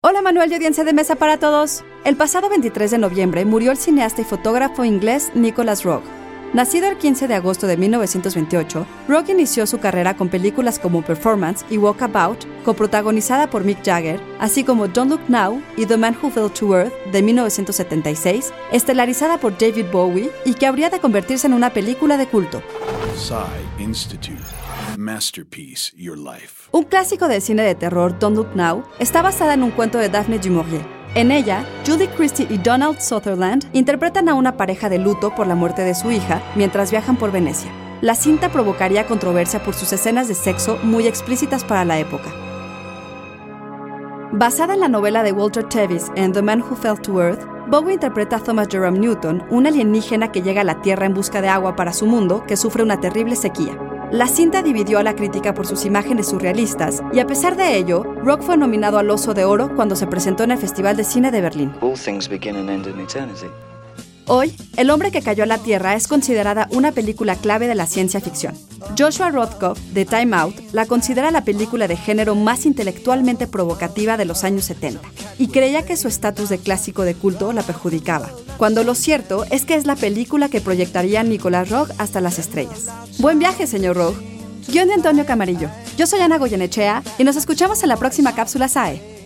Hola Manuel y audiencia de mesa para todos. El pasado 23 de noviembre murió el cineasta y fotógrafo inglés Nicholas Roeg. Nacido el 15 de agosto de 1928, Roeg inició su carrera con películas como Performance y Walkabout, coprotagonizada por Mick Jagger, así como Don't Look Now y The Man Who Fell to Earth de 1976, estelarizada por David Bowie y que habría de convertirse en una película de culto. Institute. Masterpiece, Your Life. Un clásico del cine de terror, Don't Look Now, está basada en un cuento de Daphne du Maurier. En ella, Julie Christie y Donald Sutherland interpretan a una pareja de luto por la muerte de su hija mientras viajan por Venecia. La cinta provocaría controversia por sus escenas de sexo muy explícitas para la época. Basada en la novela de Walter Tevis en The Man Who Fell to Earth, Bowie interpreta a Thomas Jerome Newton, un alienígena que llega a la Tierra en busca de agua para su mundo que sufre una terrible sequía. La cinta dividió a la crítica por sus imágenes surrealistas y a pesar de ello, Rock fue nominado al Oso de Oro cuando se presentó en el Festival de Cine de Berlín. Hoy, El hombre que cayó a la Tierra es considerada una película clave de la ciencia ficción. Joshua Rothkopf, de Time Out, la considera la película de género más intelectualmente provocativa de los años 70 y creía que su estatus de clásico de culto la perjudicaba, cuando lo cierto es que es la película que proyectaría Nicolás Rogue hasta las estrellas. Buen viaje, señor Rogue. Guión de Antonio Camarillo. Yo soy Ana Goyenechea y nos escuchamos en la próxima cápsula SAE.